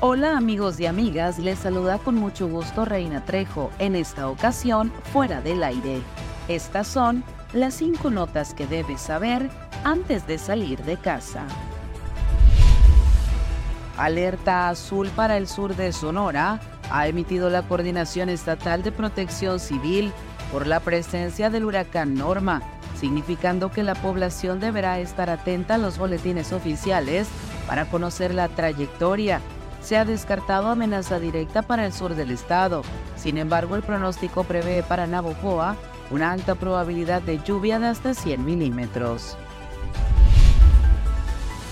Hola amigos y amigas, les saluda con mucho gusto Reina Trejo, en esta ocasión fuera del aire. Estas son las cinco notas que debes saber antes de salir de casa. Alerta azul para el sur de Sonora ha emitido la Coordinación Estatal de Protección Civil por la presencia del huracán Norma, significando que la población deberá estar atenta a los boletines oficiales para conocer la trayectoria se ha descartado amenaza directa para el sur del estado. Sin embargo, el pronóstico prevé para Navojoa una alta probabilidad de lluvia de hasta 100 milímetros.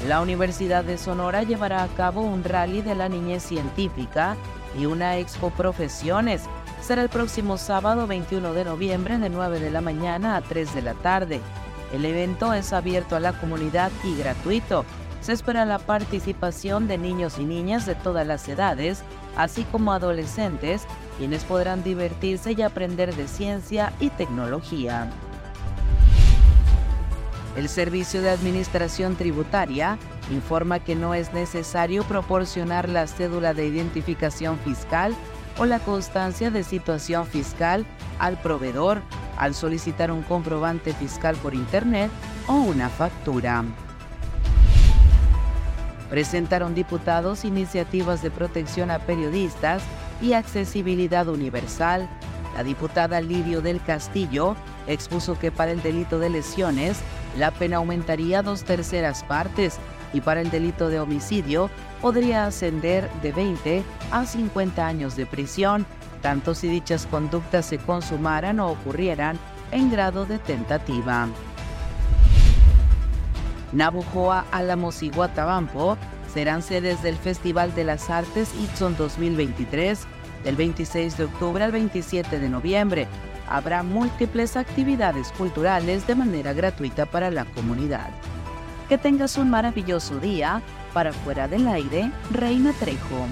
La Universidad de Sonora llevará a cabo un rally de la niñez científica y una expo profesiones. Será el próximo sábado 21 de noviembre de 9 de la mañana a 3 de la tarde. El evento es abierto a la comunidad y gratuito se espera la participación de niños y niñas de todas las edades, así como adolescentes, quienes podrán divertirse y aprender de ciencia y tecnología. El Servicio de Administración Tributaria informa que no es necesario proporcionar la cédula de identificación fiscal o la constancia de situación fiscal al proveedor al solicitar un comprobante fiscal por Internet o una factura presentaron diputados iniciativas de protección a periodistas y accesibilidad universal. La diputada Lidio del Castillo expuso que para el delito de lesiones la pena aumentaría dos terceras partes y para el delito de homicidio podría ascender de 20 a 50 años de prisión, tanto si dichas conductas se consumaran o ocurrieran en grado de tentativa. Nabujoa, Álamos y Guatabampo serán sedes del Festival de las Artes Itson 2023 del 26 de octubre al 27 de noviembre. Habrá múltiples actividades culturales de manera gratuita para la comunidad. Que tengas un maravilloso día. Para fuera del aire, Reina Trejo.